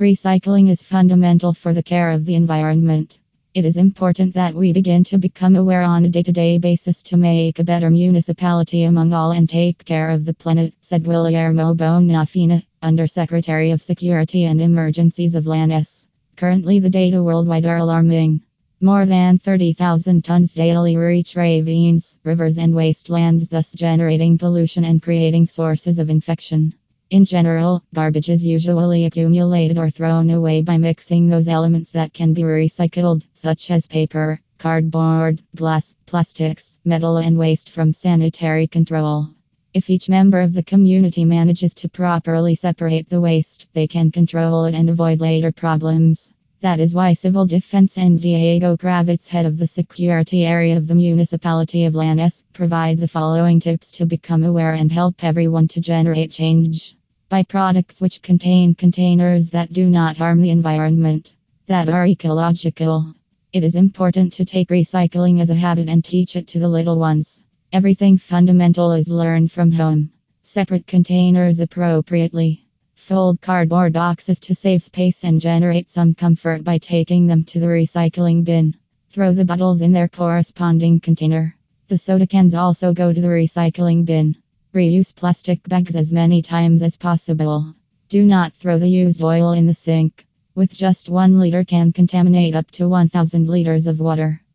Recycling is fundamental for the care of the environment. It is important that we begin to become aware on a day to day basis to make a better municipality among all and take care of the planet, said Guillermo Bonafina, Undersecretary of Security and Emergencies of Lanús. Currently, the data worldwide are alarming. More than 30,000 tons daily reach ravines, rivers, and wastelands, thus generating pollution and creating sources of infection. In general, garbage is usually accumulated or thrown away by mixing those elements that can be recycled, such as paper, cardboard, glass, plastics, metal, and waste from sanitary control. If each member of the community manages to properly separate the waste, they can control it and avoid later problems. That is why Civil Defense and Diego Kravetz, head of the security area of the municipality of Lanús, provide the following tips to become aware and help everyone to generate change. Buy products which contain containers that do not harm the environment, that are ecological. It is important to take recycling as a habit and teach it to the little ones. Everything fundamental is learned from home. Separate containers appropriately. Fold cardboard boxes to save space and generate some comfort by taking them to the recycling bin. Throw the bottles in their corresponding container. The soda cans also go to the recycling bin. Reuse plastic bags as many times as possible. Do not throw the used oil in the sink. With just one liter can contaminate up to 1000 liters of water.